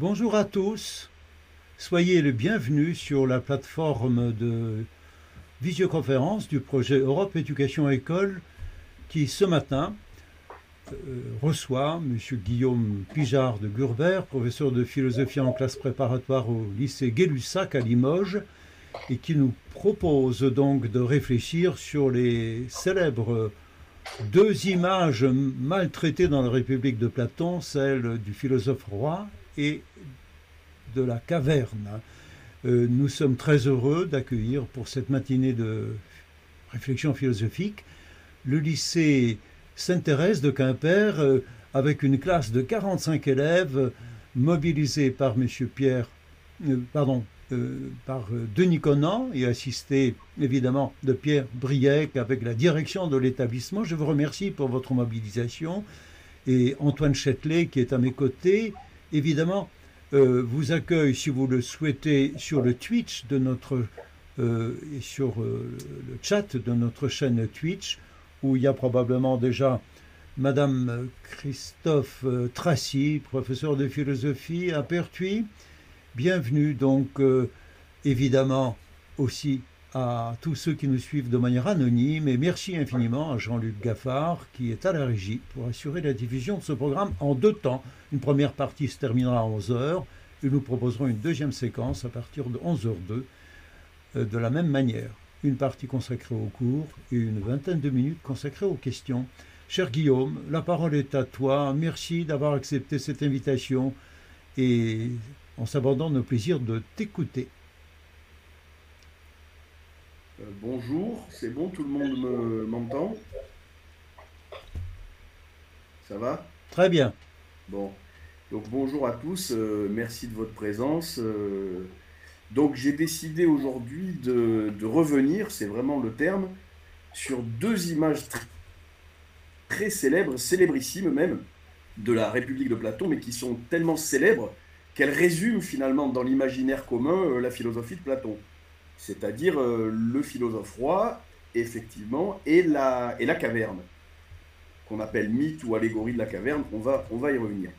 Bonjour à tous, soyez les bienvenus sur la plateforme de visioconférence du projet Europe Éducation École qui ce matin euh, reçoit M. Guillaume Pijard de Gurbert, professeur de philosophie en classe préparatoire au lycée Gay-Lussac à Limoges, et qui nous propose donc de réfléchir sur les célèbres deux images maltraitées dans la République de Platon, celle du philosophe roi et de la caverne. Euh, nous sommes très heureux d'accueillir pour cette matinée de réflexion philosophique le lycée Sainte-Thérèse de Quimper euh, avec une classe de 45 élèves mobilisés par M. Pierre, euh, pardon, par Denis Conan et assisté évidemment de Pierre Briec avec la direction de l'établissement. Je vous remercie pour votre mobilisation et Antoine Châtelet qui est à mes côtés évidemment, euh, vous accueille, si vous le souhaitez, sur le Twitch de notre euh, et sur euh, le chat de notre chaîne Twitch, où il y a probablement déjà Madame Christophe Tracy, professeur de philosophie à Pertuis. Bienvenue donc évidemment aussi à tous ceux qui nous suivent de manière anonyme et merci infiniment à Jean-Luc Gaffard qui est à la régie pour assurer la diffusion de ce programme en deux temps. Une première partie se terminera à 11h et nous proposerons une deuxième séquence à partir de 11h02 euh, de la même manière. Une partie consacrée au cours et une vingtaine de minutes consacrées aux questions. Cher Guillaume, la parole est à toi. Merci d'avoir accepté cette invitation et on s'abandonne au plaisir de t'écouter. Euh, bonjour, c'est bon, tout le monde m'entend? Ça va? Très bien. Bon, donc bonjour à tous, euh, merci de votre présence. Euh, donc j'ai décidé aujourd'hui de, revenir, c'est vraiment le terme, sur deux images très célèbres, célébrissimes même, de la République de Platon, mais qui sont tellement célèbres qu'elles résument finalement dans l'imaginaire commun la philosophie de Platon c'est-à-dire euh, le philosophe roi, effectivement, et la, et la caverne, qu'on appelle mythe ou allégorie de la caverne, on va, y revenir.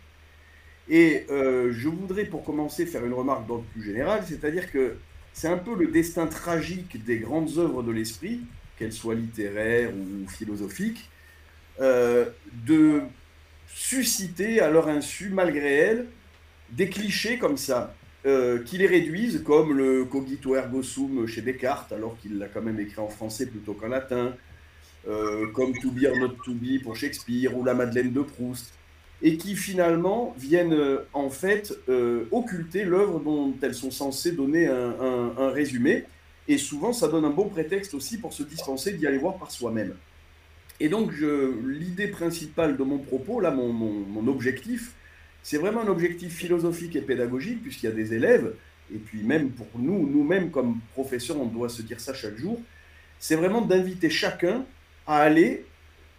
Et euh, je voudrais pour commencer faire une remarque d'ordre plus général, c'est-à-dire que c'est un peu le destin tragique des grandes œuvres de l'esprit, qu'elles soient littéraires ou philosophiques, euh, de susciter à leur insu, malgré elles, des clichés comme ça, euh, qui les réduisent, comme le cogito ergo sum chez Descartes, alors qu'il l'a quand même écrit en français plutôt qu'en latin, euh, comme To be or not to be pour Shakespeare, ou la Madeleine de Proust, et qui finalement viennent euh, en fait occulter l'œuvre dont elles sont censées donner un, résumé, et souvent ça donne un bon prétexte aussi pour se dispenser d'y aller voir par soi-même. Et donc l'idée principale de mon propos, là mon, mon objectif, c'est vraiment un objectif philosophique et pédagogique, puisqu'il y a des élèves, et puis même pour nous, nous-mêmes comme professeurs, on doit se dire ça chaque jour, c'est vraiment d'inviter chacun à aller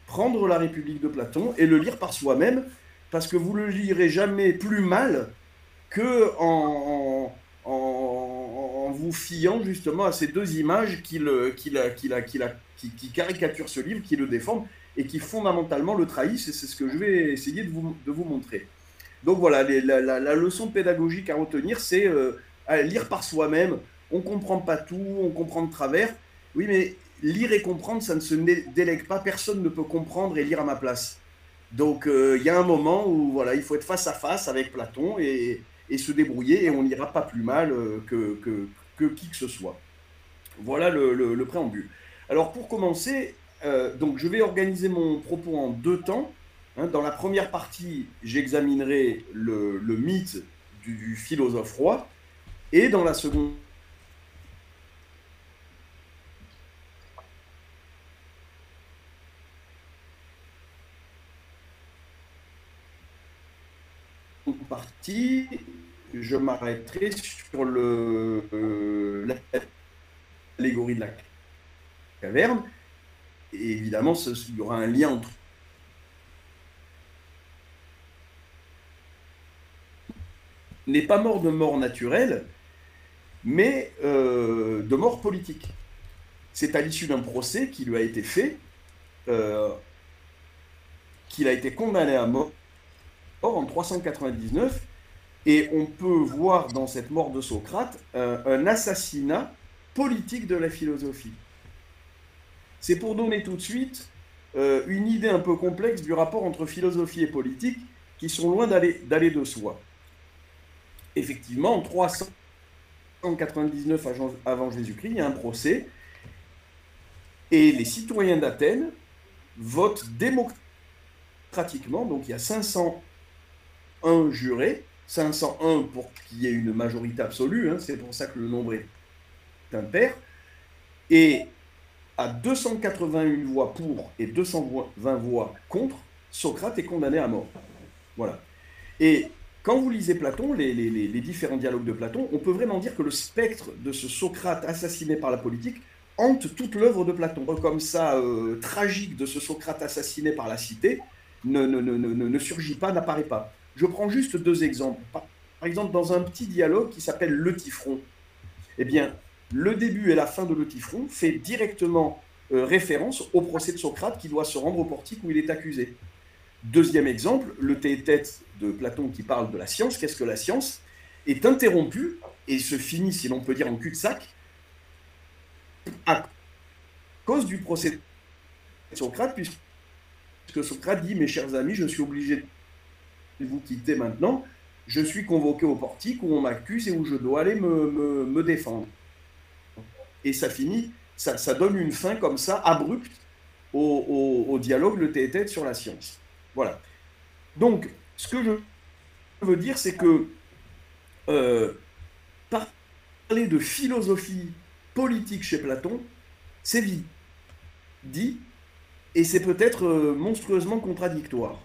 prendre la République de Platon et le lire par soi-même, parce que vous le lirez jamais plus mal que en, vous fiant justement à ces deux images qui, caricaturent ce livre, qui le défendent et qui fondamentalement le trahissent, et c'est ce que je vais essayer de vous montrer. Donc voilà, la, leçon pédagogique à retenir, c'est euh, lire par soi-même. On ne comprend pas tout, on comprend de travers. Oui, mais lire et comprendre, ça ne se délègue pas. Personne ne peut comprendre et lire à ma place. Donc euh, il y a un moment où voilà, il faut être face à face avec Platon et, se débrouiller et on n'ira pas plus mal euh, que, que, qui que ce soit. Voilà le, préambule. Alors pour commencer, donc je vais organiser mon propos en deux temps. Hein, dans la première partie, j'examinerai le, mythe du, philosophe roi, et dans la seconde partie, je m'arrêterai sur le euh, l'allégorie de la caverne. Et évidemment, il y aura un lien entre n'est pas mort de mort naturelle, mais euh, de mort politique. C'est à l'issue d'un procès qui lui a été fait, euh, qu'il a été condamné à mort en 399, Et on peut voir dans cette mort de Socrate un assassinat politique de la philosophie. C'est pour donner tout de suite euh, une idée un peu complexe du rapport entre philosophie et politique qui sont loin d'aller de soi. Effectivement, en 399 avant Jésus-Christ, il y a un procès. Et les citoyens d'Athènes votent démocratiquement, donc il y a 501 jurés, 501 pour qu'il y ait une majorité absolue, hein, c'est pour ça que le nombre est impair, et à 281 voix pour et 220 voix contre, Socrate est condamné à mort. Voilà. Et quand vous lisez Platon, les, différents dialogues de Platon, on peut vraiment dire que le spectre de ce Socrate assassiné par la politique hante toute l'œuvre de Platon. Comme ça, euh, tragique de ce Socrate assassiné par la cité, ne, ne, ne, ne surgit pas, n'apparaît pas. Je prends juste deux exemples. Par, exemple, dans un petit dialogue qui s'appelle Le Tifron, eh bien, le début et la fin de Le Tifron fait directement euh, référence au procès de Socrate qui doit se rendre au portique où il est accusé. Deuxième exemple, le tête de Platon qui parle de la science, qu'est-ce que la science, est interrompu et se finit, si l'on peut dire, en cul-de-sac à cause du procès de Socrate, puisque Socrate dit, mes chers amis, je suis obligé de vous quitter maintenant, je suis convoqué au portique où on m'accuse et où je dois aller me défendre. Et ça finit, ça, donne une fin comme ça, abrupte, au, dialogue le tête sur la science. Voilà. Donc, ce que je veux dire, c'est que euh, parler de philosophie politique chez Platon, c'est vite dit, et c'est peut-être euh, monstrueusement contradictoire.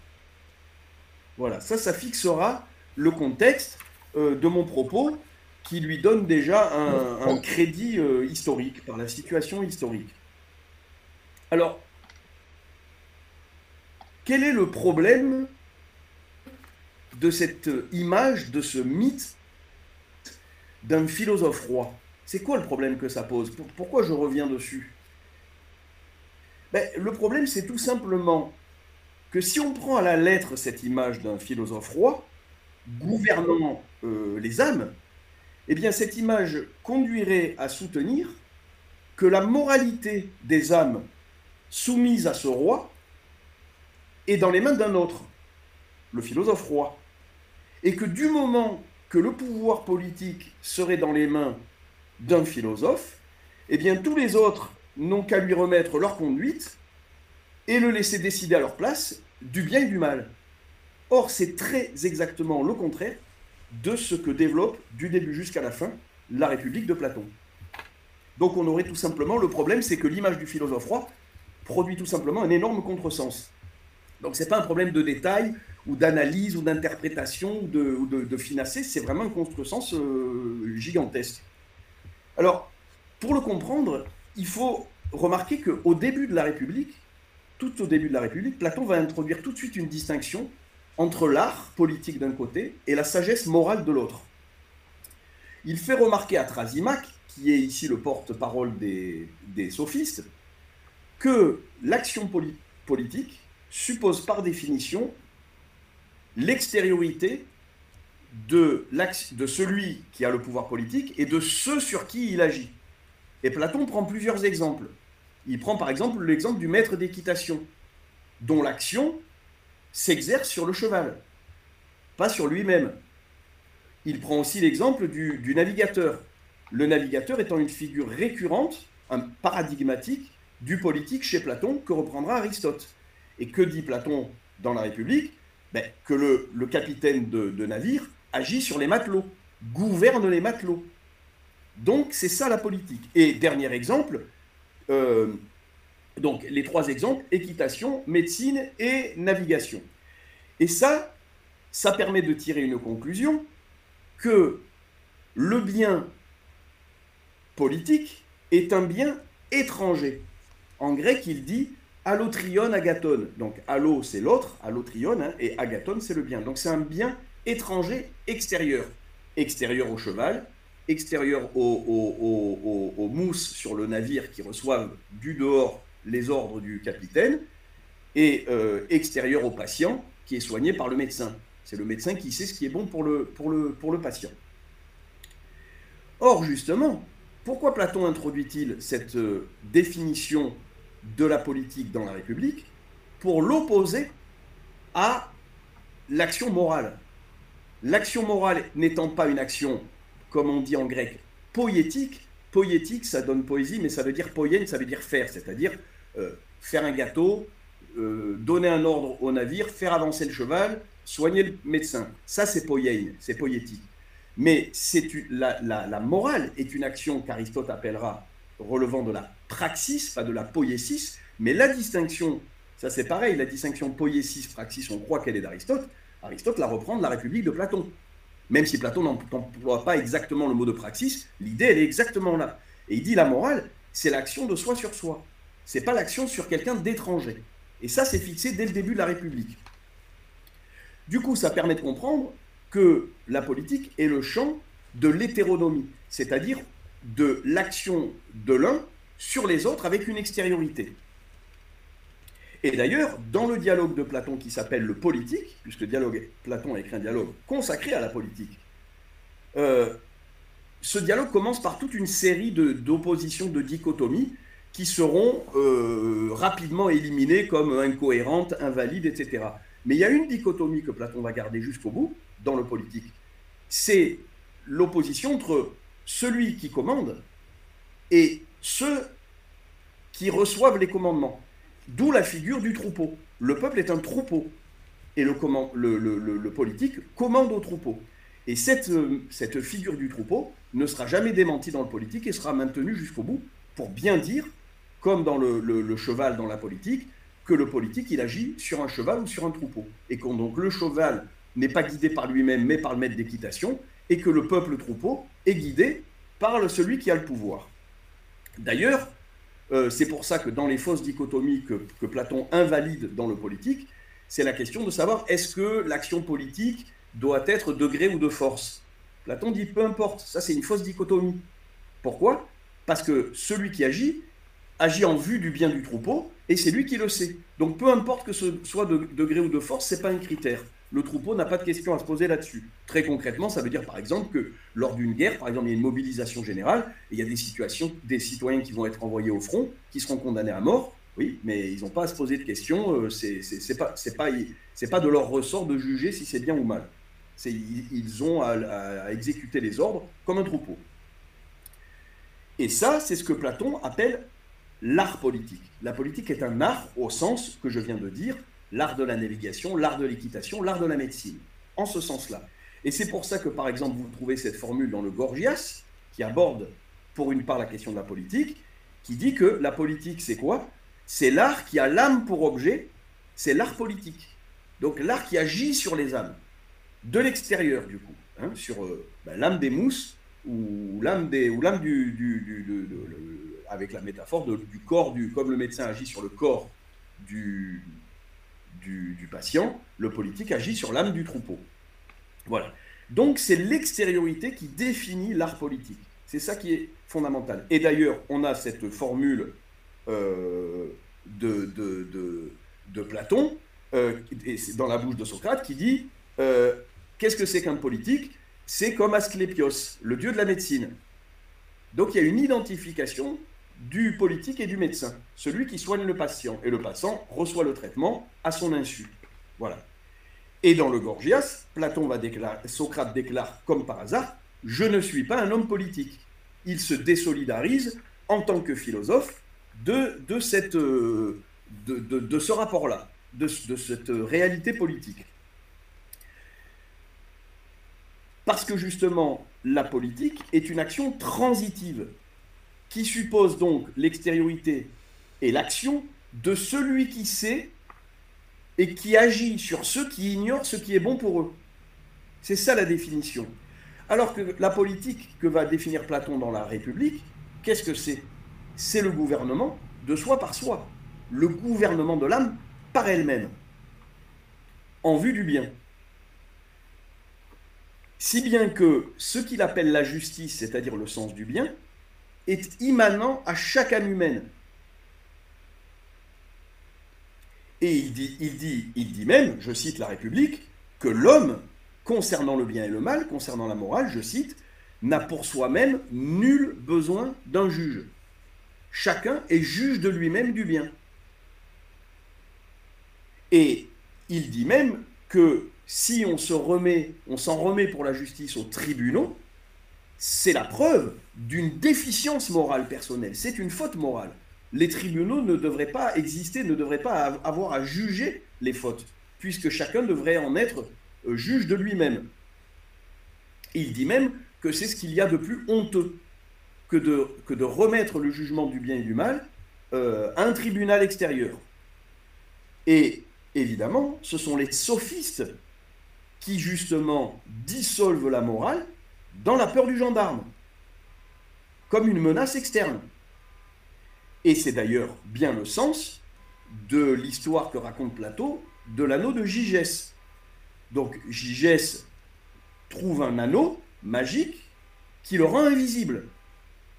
Voilà, ça, ça fixera le contexte euh, de mon propos, qui lui donne déjà un, crédit euh, historique par la situation historique. Alors, quel est le problème de cette image, de ce mythe d'un philosophe roi? C'est quoi le problème que ça pose? Pourquoi je reviens dessus? Ben, Le problème, c'est tout simplement que si on prend à la lettre cette image d'un philosophe roi, gouvernant euh, les âmes, eh bien cette image conduirait à soutenir que la moralité des âmes soumises à ce roi est dans les mains d'un autre, le philosophe roi, et que du moment que le pouvoir politique serait dans les mains d'un philosophe, eh bien tous les autres n'ont qu'à lui remettre leur conduite et le laisser décider à leur place du bien et du mal. Or, c'est très exactement le contraire de ce que développe, du début jusqu'à la fin, la République de Platon. Donc on aurait tout simplement, le problème c'est que l'image du philosophe roi produit tout simplement un énorme contresens. Donc ce n'est pas un problème de détail, ou d'analyse, ou d'interprétation, ou de, de, c'est vraiment un contresens euh, gigantesque. Alors, pour le comprendre, il faut remarquer qu'au début de la République, tout au début de la République, Platon va introduire tout de suite une distinction entre l'art politique d'un côté et la sagesse morale de l'autre. Il fait remarquer à Trasimac, qui est ici le porte-parole des, sophistes, que l'action politique suppose par définition l'extériorité de, celui qui a le pouvoir politique et de ceux sur qui il agit. Et Platon prend plusieurs exemples. Il prend par exemple l'exemple du maître d'équitation, dont l'action s'exerce sur le cheval, pas sur lui-même. Il prend aussi l'exemple du, navigateur. Le navigateur étant une figure récurrente, un paradigmatique du politique chez Platon que reprendra Aristote. Et que dit Platon dans la République? Ben, Que le, capitaine de, navire agit sur les matelots, gouverne les matelots. Donc c'est ça la politique. Et dernier exemple, euh, donc les trois exemples, équitation, médecine et navigation. Et ça, ça permet de tirer une conclusion que le bien politique est un bien étranger. En grec, il dit allotrion agaton. Donc allo, c'est l'autre, allotrion, hein, et agaton, c'est le bien. Donc c'est un bien étranger extérieur. Extérieur au cheval, extérieur aux, mousses sur le navire qui reçoivent du dehors les ordres du capitaine, et euh, extérieur au patient qui est soigné par le médecin. C'est le médecin qui sait ce qui est bon pour le, patient. Or, justement, pourquoi Platon introduit-il cette euh, définition de la politique dans la République Pour l'opposer à l'action morale. L'action morale n'étant pas une action, comme on dit en grec, poétique, poétique ça donne poésie, mais ça veut dire poienne, ça veut dire faire, c'est-à-dire euh, faire un gâteau, euh, donner un ordre au navire, faire avancer le cheval, soigner le médecin. Ça, c'est poienne, c'est poétique. Mais c'est la, la, morale est une action qu'Aristote appellera relevant de la praxis, pas de la poiesis, mais la distinction, ça c'est pareil, la distinction poiesis-praxis, on croit qu'elle est d'Aristote, Aristote la reprend de la République de Platon. Même si Platon n'emploie pas exactement le mot de praxis, l'idée elle est exactement là. Et il dit la morale, c'est l'action de soi sur soi. C'est pas l'action sur quelqu'un d'étranger. Et ça, c'est fixé dès le début de la République. Du coup, ça permet de comprendre que la politique est le champ de l'hétéronomie, c'est-à-dire de l'action de l'un sur les autres avec une extériorité. Et d'ailleurs, dans le dialogue de Platon qui s'appelle le politique, puisque dialogue, Platon a écrit un dialogue consacré à la politique, euh, ce dialogue commence par toute une série d'oppositions, de, dichotomies, qui seront euh, rapidement éliminées comme incohérentes, invalides, etc. Mais il y a une dichotomie que Platon va garder jusqu'au bout dans le politique. C'est l'opposition entre celui qui commande et ceux qui reçoivent les commandements. D'où la figure du troupeau. Le peuple est un troupeau. Et le, politique commande au troupeau. Et cette, cette figure du troupeau ne sera jamais démentie dans le politique et sera maintenue jusqu'au bout pour bien dire, comme dans le, cheval dans la politique, que le politique, il agit sur un cheval ou sur un troupeau. Et que donc le cheval n'est pas guidé par lui-même, mais par le maître d'équitation, et que le peuple troupeau est guidé par celui qui a le pouvoir. D'ailleurs, euh, c'est pour ça que dans les fausses dichotomies que, Platon invalide dans le politique, c'est la question de savoir est-ce que l'action politique doit être de gré ou de force. Platon dit peu importe, ça c'est une fausse dichotomie. Pourquoi? Parce que celui qui agit agit en vue du bien du troupeau et c'est lui qui le sait. Donc peu importe que ce soit de, gré ou de force, c'est pas un critère le troupeau n'a pas de questions à se poser là-dessus. Très concrètement, ça veut dire par exemple que lors d'une guerre, par exemple, il y a une mobilisation générale, et il y a des situations, des citoyens qui vont être envoyés au front, qui seront condamnés à mort, oui, mais ils n'ont pas à se poser de questions, euh, c'est pas, pas, pas de leur ressort de juger si c'est bien ou mal. Ils ont à, exécuter les ordres comme un troupeau. Et ça, c'est ce que Platon appelle l'art politique. La politique est un art au sens que je viens de dire, l'art de la navigation, l'art de l'équitation, l'art de la médecine, en ce sens-là. Et c'est pour ça que, par exemple, vous trouvez cette formule dans le Gorgias, qui aborde pour une part la question de la politique, qui dit que la politique, c'est quoi? C'est l'art qui a l'âme pour objet, c'est l'art politique. Donc l'art qui agit sur les âmes, de l'extérieur du coup, hein, sur euh, ben, l'âme des mousses ou l'âme du, avec la métaphore du corps du comme le médecin agit sur le corps du, du, patient, le politique agit sur l'âme du troupeau. Voilà. Donc c'est l'extériorité qui définit l'art politique. C'est ça qui est fondamental. Et d'ailleurs, on a cette formule euh, de, de, de, Platon, euh, dans la bouche de Socrate, qui dit euh, Qu'est-ce que c'est qu'un politique? C'est comme Asclépios, le dieu de la médecine. Donc il y a une identification du politique et du médecin, celui qui soigne le patient. Et le patient reçoit le traitement à son insu. Voilà. Et dans le Gorgias, Platon va déclarer, Socrate déclare comme par hasard, je ne suis pas un homme politique. Il se désolidarise en tant que philosophe de, euh, ce rapport-là, de, cette réalité politique. Parce que justement, la politique est une action transitive qui suppose donc l'extériorité et l'action de celui qui sait et qui agit sur ceux qui ignorent ce qui est bon pour eux. C'est ça la définition. Alors que la politique que va définir Platon dans la République, qu'est-ce que c'est? C'est le gouvernement de soi par soi, le gouvernement de l'âme par elle-même, en vue du bien. Si bien que ce qu'il appelle la justice, c'est-à-dire le sens du bien, est immanent à chaque âme humaine. Et il dit, même, je cite la République, que l'homme, concernant le bien et le mal, concernant la morale, je cite, n'a pour soi-même nul besoin d'un juge. Chacun est juge de lui-même du bien. Et il dit même que si on on s'en remet pour la justice aux tribunaux, c'est la preuve d'une déficience morale personnelle. C'est une faute morale. Les tribunaux ne devraient pas exister, ne devraient pas avoir à juger les fautes, puisque chacun devrait en être euh, juge de lui-même. Il dit même que c'est ce qu'il y a de plus honteux que de, remettre le jugement du bien et du mal euh, à un tribunal extérieur. Et évidemment, ce sont les sophistes qui justement dissolvent la morale dans la peur du gendarme, comme une menace externe. Et c'est d'ailleurs bien le sens de l'histoire que raconte Plateau de l'anneau de Gigès. Donc Gigès trouve un anneau magique qui le rend invisible.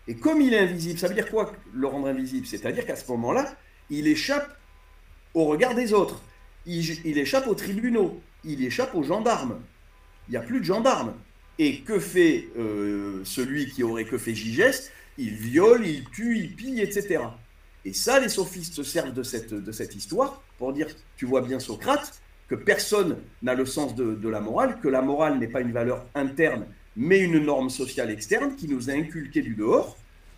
Et comme il est invisible, ça veut dire quoi le rendre invisible? C'est-à-dire qu'à ce moment-là, il échappe au regard des autres, il, échappe aux tribunaux, il échappe aux gendarmes. Il n'y a plus de gendarmes. Et que fait euh, celui qui aurait que fait Gigès Il viole, il tue, il pille, etc. Et ça, les sophistes se servent de cette, de cette histoire pour dire, tu vois bien Socrate, que personne n'a le sens de, la morale, que la morale n'est pas une valeur interne, mais une norme sociale externe qui nous a inculqué du dehors,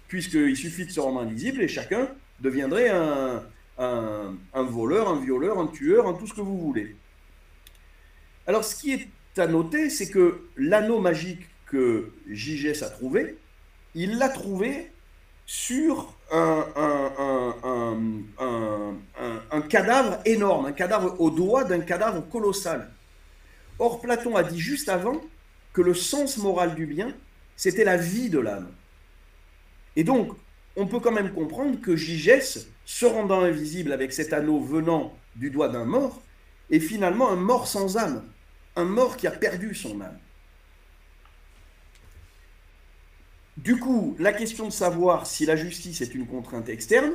puisqu'il suffit de se rendre invisible et chacun deviendrait un, un, un, voleur, un violeur, un tueur, un tout ce que vous voulez. Alors ce qui est à noter, c'est que l'anneau magique que Gigès a trouvé, il l'a trouvé sur un, un, cadavre énorme, un cadavre au doigt d'un cadavre colossal. Or, Platon a dit juste avant que le sens moral du bien, c'était la vie de l'âme. Et donc, on peut quand même comprendre que Gigès, se rendant invisible avec cet anneau venant du doigt d'un mort, est finalement un mort sans âme un mort qui a perdu son âme. Du coup, la question de savoir si la justice est une contrainte externe,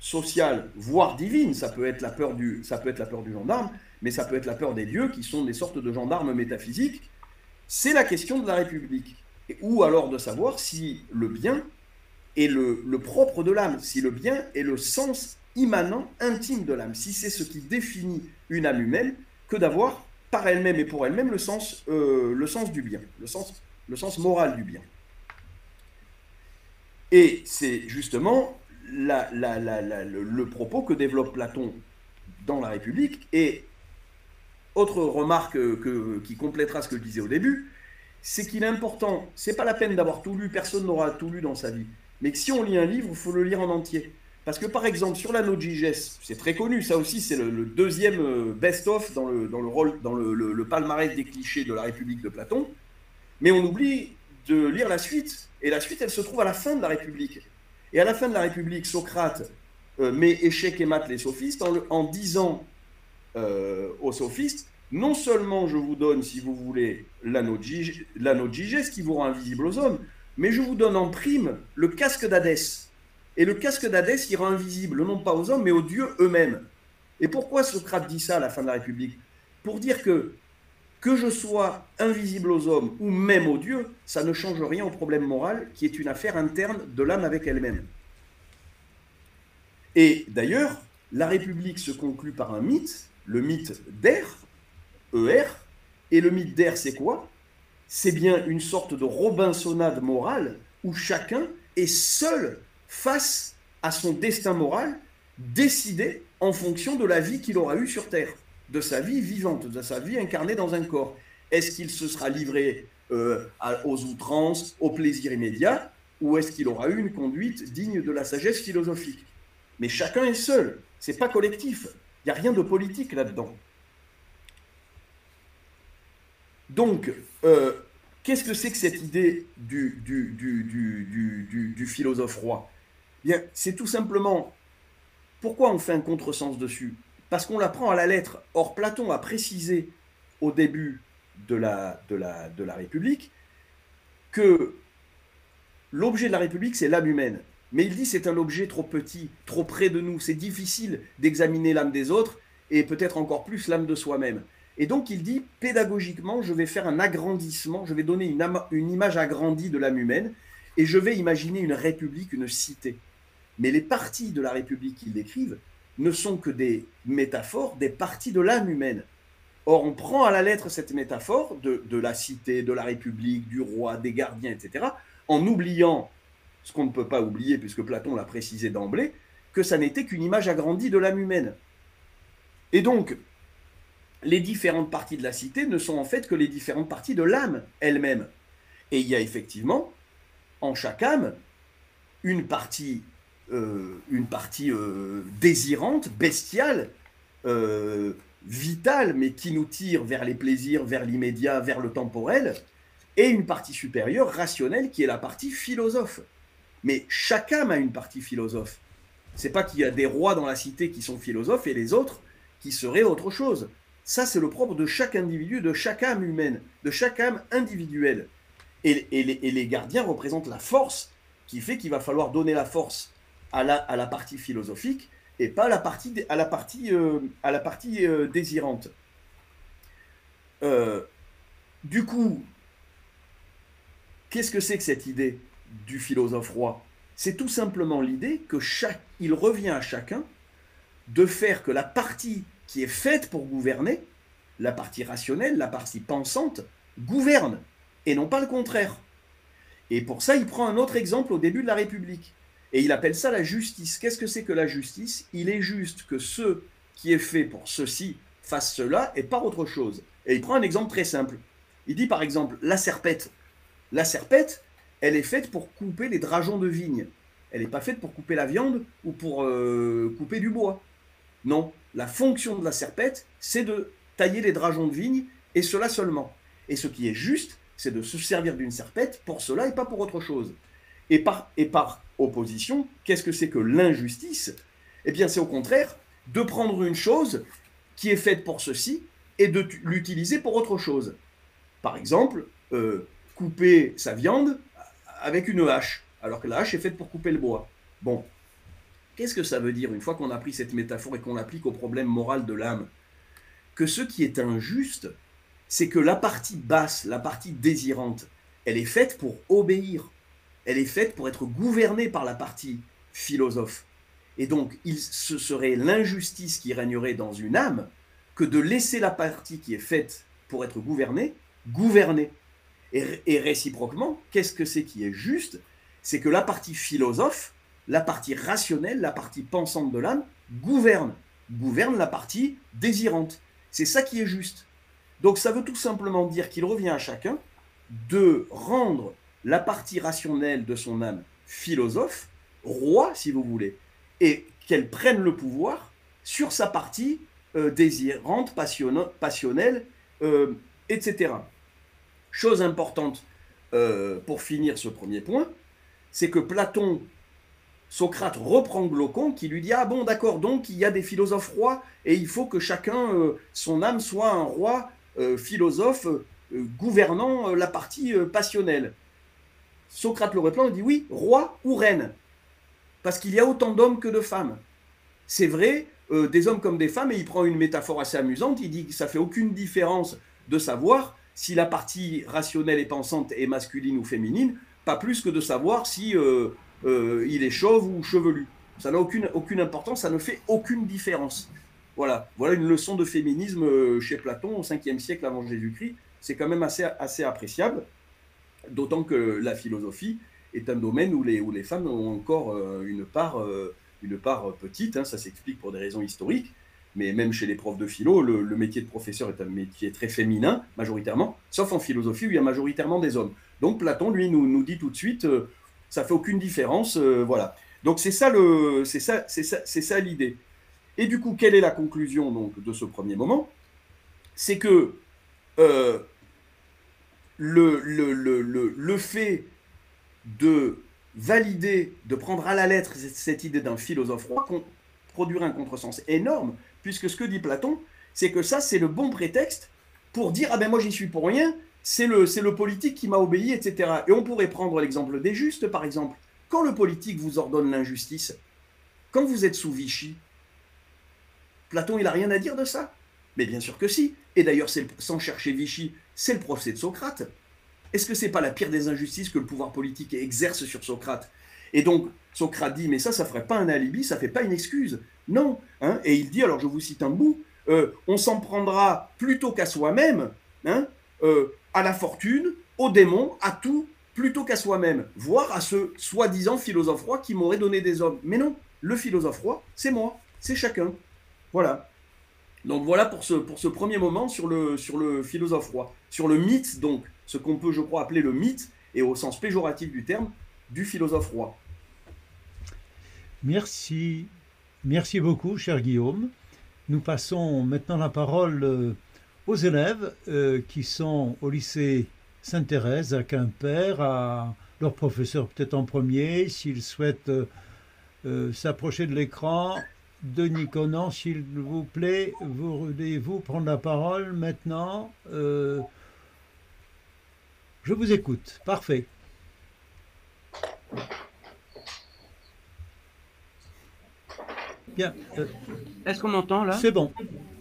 sociale, voire divine, ça peut être la peur du, ça peut être la peur du gendarme, mais ça peut être la peur des dieux, qui sont des sortes de gendarmes métaphysiques, c'est la question de la République. Ou alors de savoir si le bien est le, le propre de l'âme, si le bien est le sens immanent, intime de l'âme, si c'est ce qui définit une âme humaine que d'avoir par elle-même et pour elle-même le sens, euh, le sens du bien, le sens, moral du bien. Et c'est justement le, propos que développe Platon dans la République. Et autre remarque que, qui complétera ce que je disais au début, c'est qu'il est important, c'est pas la peine d'avoir tout lu, personne n'aura tout lu dans sa vie, mais si on lit un livre, il faut le lire en entier. Parce que par exemple, sur de Gigès, c'est très connu, ça aussi c'est le, deuxième euh, best-of dans, le, dans, le, rôle, dans le, palmarès des clichés de la République de Platon, mais on oublie de lire la suite, et la suite elle se trouve à la fin de la République. Et à la fin de la République, Socrate euh, met échec et mat les sophistes en, en disant euh, aux sophistes, non seulement je vous donne, si vous voulez, l'anneau de Gigès qui vous rend invisible aux hommes, mais je vous donne en prime le casque d'Hadès et le casque d'Hadès ira invisible, non pas aux hommes, mais aux dieux eux-mêmes. Et pourquoi Socrate dit ça à la fin de la République? Pour dire que que je sois invisible aux hommes ou même aux dieux, ça ne change rien au problème moral qui est une affaire interne de l'âme avec elle-même. Et d'ailleurs, la République se conclut par un mythe, le mythe d'Er, ER, et le mythe d'Er, c'est quoi? C'est bien une sorte de Robinsonade morale où chacun est seul face à son destin moral décidé en fonction de la vie qu'il aura eue sur Terre, de sa vie vivante, de sa vie incarnée dans un corps. Est-ce qu'il se sera livré euh, aux outrances, au plaisir immédiat, ou est-ce qu'il aura eu une conduite digne de la sagesse philosophique? Mais chacun est seul, c'est pas collectif. Il n'y a rien de politique là-dedans. Donc, euh, qu'est-ce que c'est que cette idée du, philosophe roi? C'est tout simplement pourquoi on fait un contresens dessus? Parce qu'on la prend à la lettre. Or, Platon a précisé au début de la, de la, de la République que l'objet de la République, c'est l'âme humaine. Mais il dit c'est un objet trop petit, trop près de nous. C'est difficile d'examiner l'âme des autres et peut-être encore plus l'âme de soi-même. Et donc il dit, pédagogiquement, je vais faire un agrandissement, je vais donner une image agrandie de l'âme humaine, et je vais imaginer une république, une cité. Mais les parties de la république qu'ils décrivent ne sont que des métaphores des parties de l'âme humaine. Or, on prend à la lettre cette métaphore de, la cité, de la république, du roi, des gardiens, etc., en oubliant ce qu'on ne peut pas oublier, puisque Platon l'a précisé d'emblée, que ça n'était qu'une image agrandie de l'âme humaine. Et donc, les différentes parties de la cité ne sont en fait que les différentes parties de l'âme elle-même. Et il y a effectivement, en chaque âme, une partie, une partie euh, désirante, bestiale, euh, vitale, mais qui nous tire vers les plaisirs, vers l'immédiat, vers le temporel, et une partie supérieure, rationnelle, qui est la partie philosophe. Mais chaque âme a une partie philosophe. C'est pas qu'il y a des rois dans la cité qui sont philosophes et les autres qui seraient autre chose. Ça, c'est le propre de chaque individu, de chaque âme humaine, de chaque âme individuelle. Et, les, gardiens représentent la force qui fait qu'il va falloir donner la force à la, partie philosophique et pas à la partie, désirante. Du coup, qu'est-ce que c'est que cette idée du philosophe roi? C'est tout simplement l'idée que chaque, il revient à chacun de faire que la partie qui est faite pour gouverner, la partie rationnelle, la partie pensante, gouverne, et non pas le contraire. Et pour ça, il prend un autre exemple au début de la République. Et il appelle ça la justice. Qu'est-ce que c'est que la justice? Il est juste que ce qui est fait pour ceci fasse cela et pas autre chose. Et il prend un exemple très simple. Il dit par exemple la serpette. La serpette, elle est faite pour couper les drageons de vigne. Elle n'est pas faite pour couper la viande ou pour euh, couper du bois. Non, la fonction de la serpette, c'est de tailler les drageons de vigne, et cela seulement. Et ce qui est juste, c'est de se servir d'une serpette pour cela et pas pour autre chose. Et par, opposition, qu'est-ce que c'est que l'injustice? Eh bien, c'est au contraire de prendre une chose qui est faite pour ceci et de l'utiliser pour autre chose. Par exemple, euh, couper sa viande avec une hache, alors que la hache est faite pour couper le bois. Bon, Qu'est-ce que ça veut dire une fois qu'on a pris cette métaphore et qu'on l'applique au problème moral de l'âme? Que ce qui est injuste, c'est que la partie basse, la partie désirante, elle est faite pour obéir. Elle est faite pour être gouvernée par la partie philosophe. Et donc, ce serait l'injustice qui régnerait dans une âme que de laisser la partie qui est faite pour être gouvernée, gouverner. Et réciproquement, qu'est-ce que c'est qui est juste? C'est que la partie philosophe, la partie rationnelle, la partie pensante de l'âme, gouverne, gouverne la partie désirante. C'est ça qui est juste. Donc ça veut tout simplement dire qu'il revient à chacun de rendre la partie rationnelle de son âme philosophe, roi si vous voulez, et qu'elle prenne le pouvoir sur sa partie euh, désirante, passionnelle, euh, etc. Chose importante euh, pour finir ce premier point, c'est que Platon Socrate reprend Glaucon qui lui dit Ah bon, d'accord, donc il y a des philosophes rois et il faut que chacun, son âme, soit un roi philosophe gouvernant la partie passionnelle. Socrate le reprend et dit Oui, roi ou reine Parce qu'il y a autant d'hommes que de femmes. C'est vrai, des hommes comme des femmes, et il prend une métaphore assez amusante il dit que ça fait aucune différence de savoir si la partie rationnelle et pensante est masculine ou féminine, pas plus que de savoir si euh, il est chauve ou chevelu. Ça n'a aucune, importance, ça ne fait aucune différence. Voilà, voilà une leçon de féminisme euh, chez Platon au 5e siècle avant Jésus-Christ. C'est quand même assez appréciable, d'autant que la philosophie est un domaine où les, où les femmes ont encore euh, une part, une part petite, hein, ça s'explique pour des raisons historiques, mais même chez les profs de philo, le, métier de professeur est un métier très féminin, majoritairement, sauf en philosophie où il y a majoritairement des hommes. Donc Platon, lui, nous, nous dit tout de suite, ça fait aucune différence, euh, voilà. Donc c'est ça c'est ça, c'est ça, c'est ça l'idée. Et du coup, quelle est la conclusion donc de ce premier moment? C'est que euh, le, le, le, le, fait de valider, de prendre à la lettre cette idée d'un philosophe roi produirait un contresens énorme, puisque ce que dit Platon, c'est que ça, c'est le bon prétexte pour dire ah ben moi j'y suis pour rien, c'est le, le politique qui m'a obéi, etc. Et on pourrait prendre l'exemple des justes, par exemple. Quand le politique vous ordonne l'injustice, quand vous êtes sous Vichy, Platon, il n'a rien à dire de ça. Mais bien sûr que si. Et d'ailleurs, sans chercher Vichy, c'est le procès de Socrate. Est-ce que c'est pas la pire des injustices que le pouvoir politique exerce sur Socrate? Et donc, Socrate dit, mais ça, ça ferait pas un alibi, ça fait pas une excuse. Non. Hein et il dit, alors je vous cite un bout, euh, on s'en prendra plutôt qu'à soi-même, hein, euh, à la fortune, au démon, à tout, plutôt qu'à soi-même, voire à ce soi-disant philosophe roi qui m'aurait donné des hommes. Mais non, le philosophe roi, c'est moi, c'est chacun. Voilà. Donc voilà pour ce, pour ce premier moment sur le, sur le philosophe roi. Sur le mythe, donc, ce qu'on peut, je crois, appeler le mythe, et au sens péjoratif du terme, du philosophe roi. Merci. Merci beaucoup, cher Guillaume. Nous passons maintenant la parole euh, aux élèves euh, qui sont au lycée Sainte-Thérèse à Quimper, à leur professeur peut-être en premier, s'ils souhaitent euh, s'approcher de l'écran. Denis Conan, s'il vous plaît, voulez-vous prendre la parole maintenant Je vous écoute. Parfait. Bien. Est-ce qu'on m'entend là? C'est bon.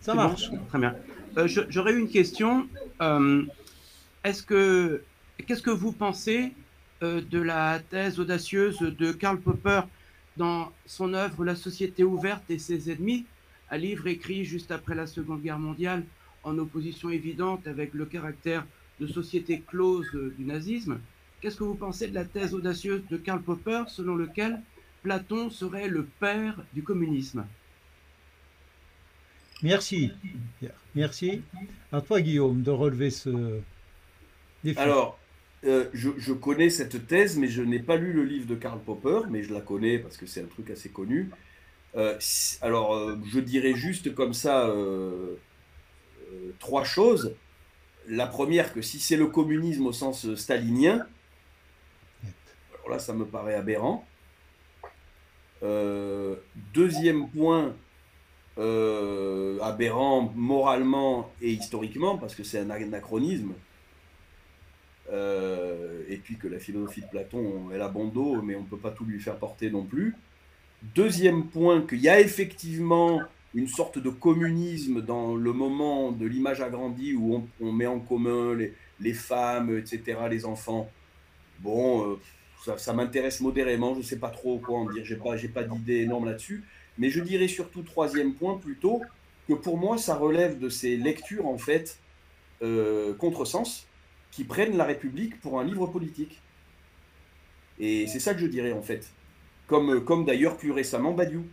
Ça marche. Très bien. Euh, j'aurais une question. Euh, est-ce que qu'est-ce que vous pensez euh, de la thèse audacieuse de Karl Popper dans son œuvre La société ouverte et ses ennemis, un livre écrit juste après la Seconde Guerre mondiale, en opposition évidente avec le caractère de société close du nazisme. Qu'est-ce que vous pensez de la thèse audacieuse de Karl Popper selon lequel Platon serait le père du communisme? Merci. Merci. À toi, Guillaume, de relever ce défi. Alors, euh, je, connais cette thèse, mais je n'ai pas lu le livre de Karl Popper, mais je la connais parce que c'est un truc assez connu. Euh, alors, euh, je dirais juste comme ça trois choses. La première, que si c'est le communisme au sens stalinien, alors là, ça me paraît aberrant. deuxième point, aberrant moralement et historiquement, parce que c'est un anachronisme. Euh, et puis que la philosophie de Platon, elle a bon dos, mais on ne peut pas tout lui faire porter non plus. Deuxième point, qu'il y a effectivement une sorte de communisme dans le moment de l'image agrandie où on, met en commun les, femmes, etc., les enfants. Bon, euh, ça, m'intéresse modérément, je ne sais pas trop quoi en dire, j'ai pas, pas d'idée énorme là-dessus. Mais je dirais surtout, troisième point plutôt, que pour moi, ça relève de ces lectures, en fait, euh, contresens, qui prennent la République pour un livre politique. Et c'est ça que je dirais, en fait. Comme, comme d'ailleurs plus récemment Badiou,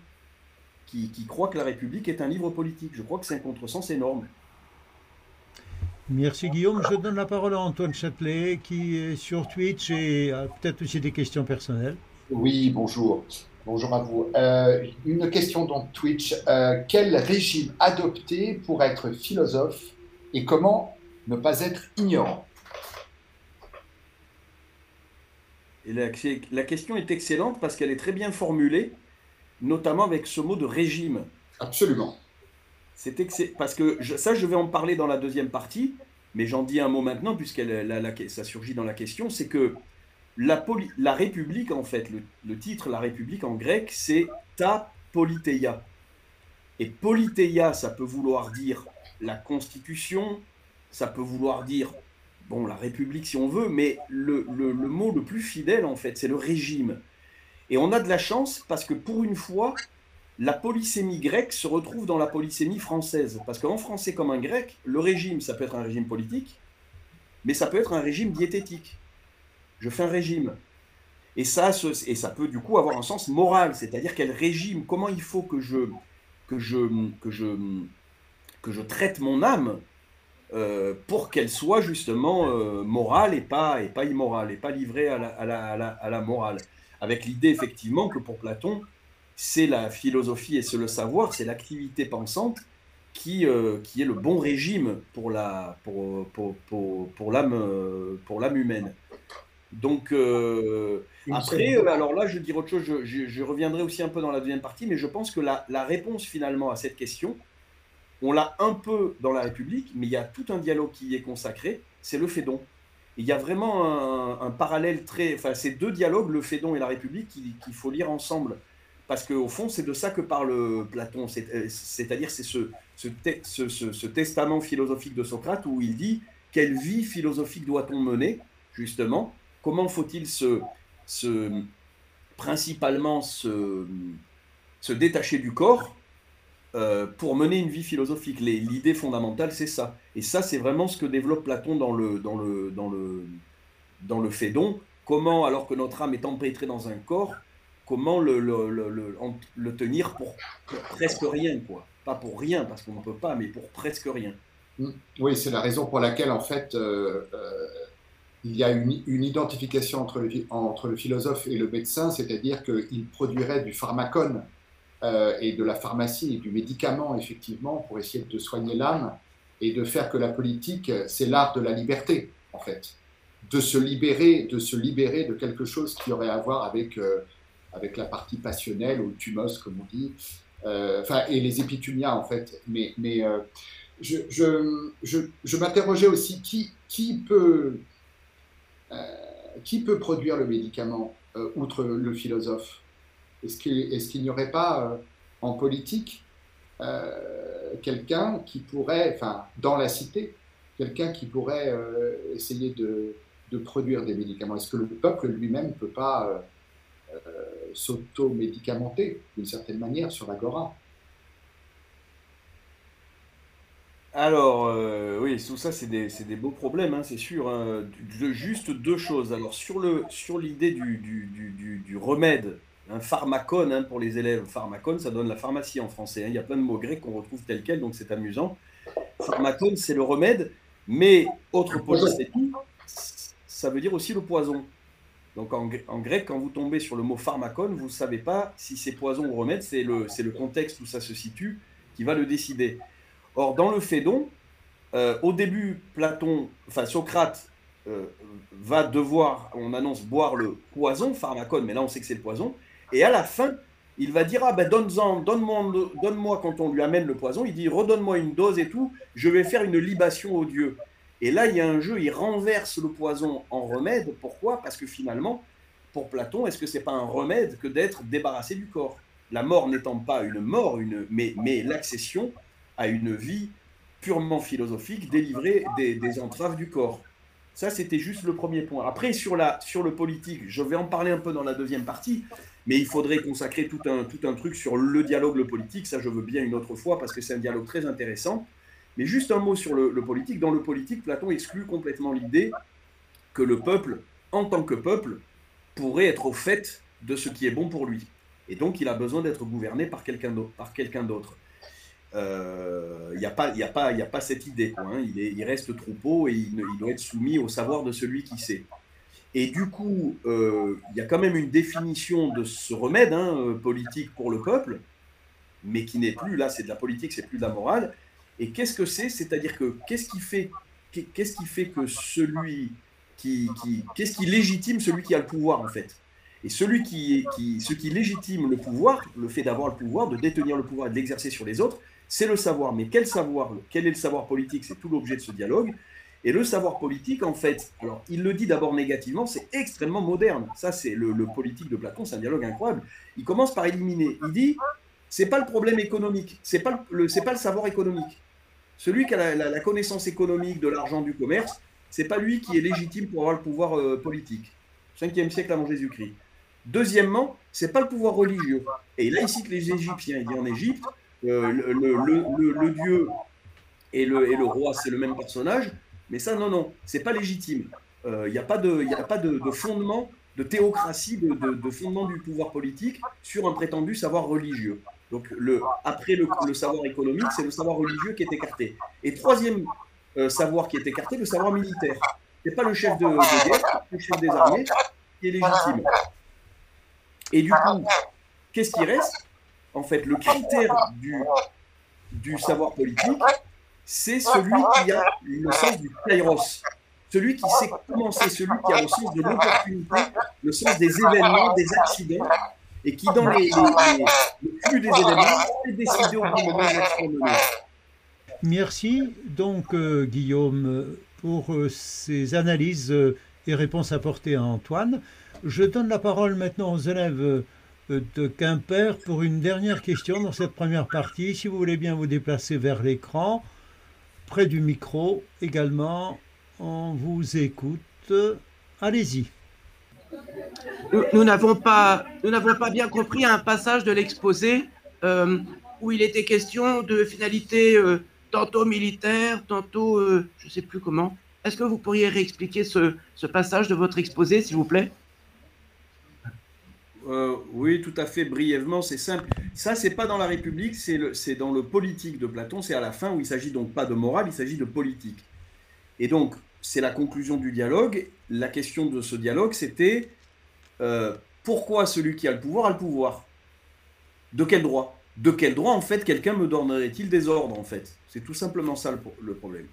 qui, qui croit que la République est un livre politique. Je crois que c'est un contresens énorme. Merci Guillaume. Je donne la parole à Antoine Châtelet qui est sur Twitch et a peut-être aussi des questions personnelles. Oui, bonjour. Bonjour à vous. Euh, une question dans Twitch. Euh, quel régime adopter pour être philosophe et comment ne pas être ignorant? Et la, la, question est excellente parce qu'elle est très bien formulée, notamment avec ce mot de régime. Absolument. C'est parce que ça, je vais en parler dans la deuxième partie, mais j'en dis un mot maintenant puisque ça surgit dans la question. C'est que la, République, en fait, le, titre La République en grec, c'est ta politeia. Et politeia, ça peut vouloir dire la Constitution, ça peut vouloir dire, bon, la République si on veut, mais le, le mot le plus fidèle, en fait, c'est le régime. Et on a de la chance parce que pour une fois, la polysémie grecque se retrouve dans la polysémie française. Parce qu'en français comme en grec, le régime, ça peut être un régime politique, mais ça peut être un régime diététique je fais un régime. Et ça, et ça peut du coup avoir un sens moral, c'est-à-dire quel régime, comment il faut que je, que je, que je, que je traite mon âme euh, pour qu'elle soit justement euh, morale et pas, et pas immorale, et pas livrée à la, à la, à la, à la morale. Avec l'idée effectivement que pour Platon, c'est la philosophie et c'est le savoir, c'est l'activité pensante qui, euh, qui est le bon régime pour l'âme pour, pour, pour, pour l'âme humaine. Donc, euh, après, euh, alors là, je dire autre chose, je, reviendrai aussi un peu dans la deuxième partie, mais je pense que la, réponse finalement à cette question, on l'a un peu dans la République, mais il y a tout un dialogue qui y est consacré, c'est le Fédon. Il y a vraiment un, parallèle très. Enfin, ces deux dialogues, le Fédon et la République, qu'il faut lire ensemble. parce qu'au fond, c'est de ça que parle Platon, c'est-à-dire c'est ce, testament philosophique de Socrate où il dit quelle vie philosophique doit-on mener, justement, comment faut-il se, principalement se détacher du corps? Euh, pour mener une vie philosophique. L'idée fondamentale, c'est ça. Et ça, c'est vraiment ce que développe Platon dans le, dans le, dans le, dans le Phédon. Comment, alors que notre âme est empêtrée dans un corps, comment le, le, le, le tenir pour, presque rien, quoi. Pas pour rien, parce qu'on ne peut pas, mais pour presque rien. Mm. Oui, c'est la raison pour laquelle, en fait, euh, euh, il y a une, une, identification entre le, entre le philosophe et le médecin, c'est-à-dire qu'il produirait du pharmacone et de la pharmacie et du médicament, effectivement, pour essayer de soigner l'âme et de faire que la politique, c'est l'art de la liberté, en fait. De se libérer, de se libérer de quelque chose qui aurait à voir avec, euh, avec la partie passionnelle, ou tumos, comme on dit, euh, enfin, et les épitumias, en fait. Mais, mais je, je, je, je m'interrogeais aussi qui, qui, peut, qui peut produire le médicament, outre le philosophe? Est-ce qu'il n'y aurait pas euh, en politique euh, quelqu'un qui pourrait, enfin, dans la cité, quelqu'un qui pourrait euh, essayer de, produire des médicaments? Est-ce que le peuple lui-même ne peut pas s'auto-médicamenter d'une certaine manière sur l'agora? Alors, oui, tout ça, c'est des, beaux problèmes, hein, c'est sûr. Hein. juste deux choses. Alors, sur l'idée du, remède un pharmacone hein, pour les élèves. Pharmacone, ça donne la pharmacie en français. Hein. Il y a plein de mots grecs qu'on retrouve tels quels, donc c'est amusant. Pharmacone, c'est le remède, mais autre tout, ça veut dire aussi le poison. Donc en, grec, quand vous tombez sur le mot pharmacone, vous ne savez pas si c'est poison ou remède, c'est le, le contexte où ça se situe qui va le décider. Or, dans le Phédon, euh, au début, Platon, enfin Socrate euh, va devoir, on annonce boire le poison, pharmacone, mais là on sait que c'est le poison, et à la fin, il va dire Ah ben donne-moi, donne quand on lui amène le poison, il dit Redonne-moi une dose et tout, je vais faire une libation au Dieu. Et là, il y a un jeu, il renverse le poison en remède. Pourquoi? Parce que finalement, pour Platon, est-ce que c'est pas un remède que d'être débarrassé du corps? La mort n'étant pas une mort, mais, l'accession à une vie purement philosophique délivrée des entraves du corps. Ça, c'était juste le premier point. Après, sur, le politique, je vais en parler un peu dans la deuxième partie, mais il faudrait consacrer tout un, tout un truc sur le dialogue, le politique. Ça, je veux bien une autre fois parce que c'est un dialogue très intéressant. Mais juste un mot sur le, politique. Dans le politique, Platon exclut complètement l'idée que le peuple, en tant que peuple, pourrait être au fait de ce qui est bon pour lui. Et donc, il a besoin d'être gouverné par quelqu'un d'autre. Il euh, n'y a, pas, a, pas, a pas cette idée. Hein. Il, est, il, reste troupeau et il, doit être soumis au savoir de celui qui sait. Et du coup, euh, il y a quand même une définition de ce remède hein, euh, politique pour le peuple, mais qui n'est plus, là c'est de la politique, c'est plus de la morale. Et qu'est-ce que c'est? C'est-à-dire que qu'est-ce qui fait, qu'est-ce qui fait que celui qui, qui qu'est-ce qui légitime celui qui a le pouvoir en fait? Et celui qui, qui, ce qui légitime le pouvoir, le fait d'avoir le pouvoir, de détenir le pouvoir et de l'exercer sur les autres, c'est le savoir. Mais quel savoir Quel est le savoir politique? C'est tout l'objet de ce dialogue. Et le savoir politique, en fait, alors il le dit d'abord négativement, c'est extrêmement moderne. Ça, c'est le, politique de Platon, c'est un dialogue incroyable. Il commence par éliminer. Il dit, c'est pas le problème économique, c'est pas le, pas le savoir économique. Celui qui a la, connaissance économique de l'argent du commerce, c'est pas lui qui est légitime pour avoir le pouvoir euh, politique. 5e siècle avant Jésus-Christ. Deuxièmement, c'est pas le pouvoir religieux. Et là, il cite les Égyptiens. Il dit en Égypte, euh, le, dieu et le, roi, c'est le même personnage. Mais ça, non, non, c'est pas légitime. Il euh, n'y a pas, de, de, fondement, de théocratie, de, de, fondement du pouvoir politique sur un prétendu savoir religieux. Donc, après le, savoir économique, c'est le savoir religieux qui est écarté. Et troisième euh, savoir qui est écarté, le savoir militaire. Ce n'est pas le chef de, guerre, le chef des armées qui est légitime. Et du coup, qu'est-ce qui reste? En fait, le critère du, savoir politique, c'est celui qui a le sens du kairos. Celui qui sait commencer, celui qui a le sens de l'opportunité, le sens des événements, des accidents, et qui, dans les, le flux des événements, de Merci donc, euh, Guillaume, pour euh, ces analyses euh, et réponses apportées à Antoine. Je donne la parole maintenant aux élèves de Quimper pour une dernière question dans cette première partie. Si vous voulez bien vous déplacer vers l'écran, près du micro également, on vous écoute. Allez-y. Nous n'avons pas, bien compris un passage de l'exposé euh, où il était question de finalité euh, tantôt militaire, tantôt euh, je ne sais plus comment. Est-ce que vous pourriez réexpliquer ce passage de votre exposé, s'il vous plaît? Oui, tout à fait, brièvement, c'est simple. Ça, c'est pas dans la République, c'est dans le politique de Platon, c'est à la fin où il s'agit donc pas de morale, il s'agit de politique. Et donc, c'est la conclusion du dialogue. La question de ce dialogue, c'était euh, pourquoi celui qui a le pouvoir a le pouvoir? De quel droit? De quel droit, en fait, quelqu'un me donnerait-il des ordres, en fait? C'est tout simplement ça le, problème.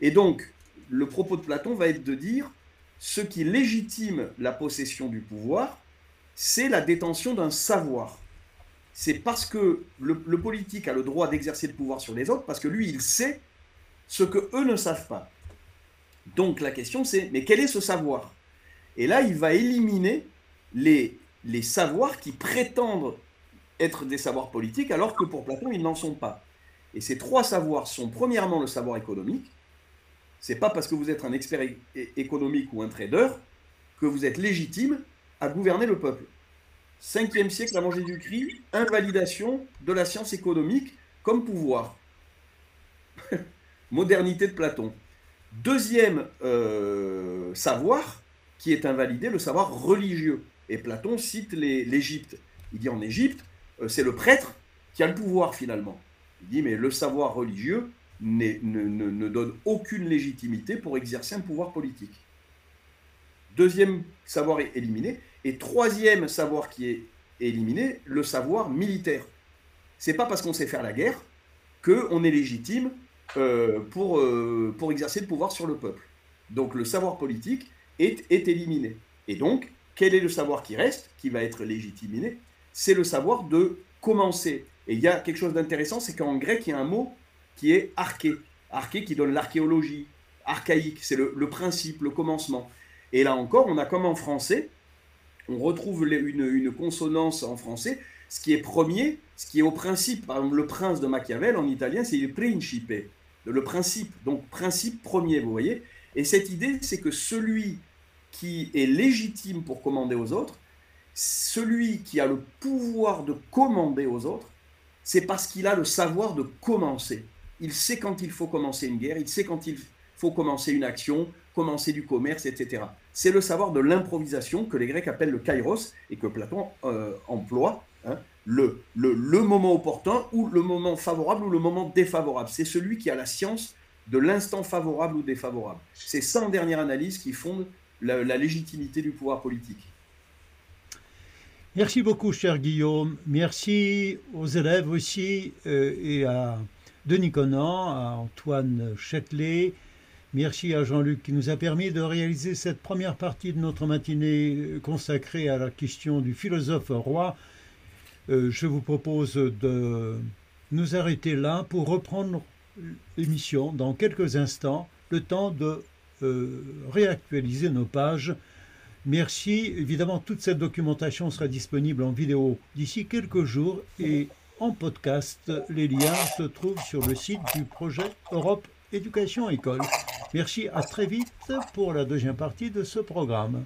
Et donc, le propos de Platon va être de dire, ce qui légitime la possession du pouvoir, c'est la détention d'un savoir. C'est parce que le, politique a le droit d'exercer le pouvoir sur les autres, parce que lui, il sait ce que eux ne savent pas. Donc la question c'est, mais quel est ce savoir? Et là, il va éliminer les, les savoirs qui prétendent être des savoirs politiques, alors que pour Platon, ils n'en sont pas. Et ces trois savoirs sont premièrement le savoir économique. C'est pas parce que vous êtes un expert économique ou un trader que vous êtes légitime à gouverner le peuple. Cinquième siècle avant Jésus-Christ, invalidation de la science économique comme pouvoir. Modernité de Platon. Deuxième euh, savoir qui est invalidé, le savoir religieux. Et Platon cite l'Égypte. Il dit en Égypte, euh, c'est le prêtre qui a le pouvoir finalement. Il dit, mais le savoir religieux ne, ne, donne aucune légitimité pour exercer un pouvoir politique. Deuxième savoir est éliminé. Et troisième savoir qui est éliminé, le savoir militaire. C'est pas parce qu'on sait faire la guerre qu'on est légitime euh, pour, euh, pour exercer le pouvoir sur le peuple. Donc le savoir politique est, est éliminé. Et donc, quel est le savoir qui reste, qui va être légitimé C'est le savoir de commencer. Et il y a quelque chose d'intéressant, c'est qu'en grec, il y a un mot qui est arché. Arché qui donne l'archéologie, archaïque, c'est le, principe, le commencement. Et là encore, on a comme en français, on retrouve une, consonance en français, ce qui est premier, ce qui est au principe. Par exemple, le prince de Machiavel en italien, c'est il principe, le principe. Donc, principe premier, vous voyez. Et cette idée, c'est que celui qui est légitime pour commander aux autres, celui qui a le pouvoir de commander aux autres, c'est parce qu'il a le savoir de commencer. Il sait quand il faut commencer une guerre, il sait quand il faut commencer une action, commencer du commerce, etc. C'est le savoir de l'improvisation que les Grecs appellent le kairos et que Platon euh, emploie, hein, le, le, le moment opportun ou le moment favorable ou le moment défavorable. C'est celui qui a la science de l'instant favorable ou défavorable. C'est ça en dernière analyse qui fonde la, légitimité du pouvoir politique. Merci beaucoup, cher Guillaume. Merci aux élèves aussi euh, et à Denis Conan, à Antoine Châtelet. Merci à Jean-Luc qui nous a permis de réaliser cette première partie de notre matinée consacrée à la question du philosophe roi. Euh, je vous propose de nous arrêter là pour reprendre l'émission dans quelques instants, le temps de euh, réactualiser nos pages. Merci. Évidemment, toute cette documentation sera disponible en vidéo d'ici quelques jours et en podcast. Les liens se trouvent sur le site du projet Europe Éducation École. Merci, à très vite pour la deuxième partie de ce programme.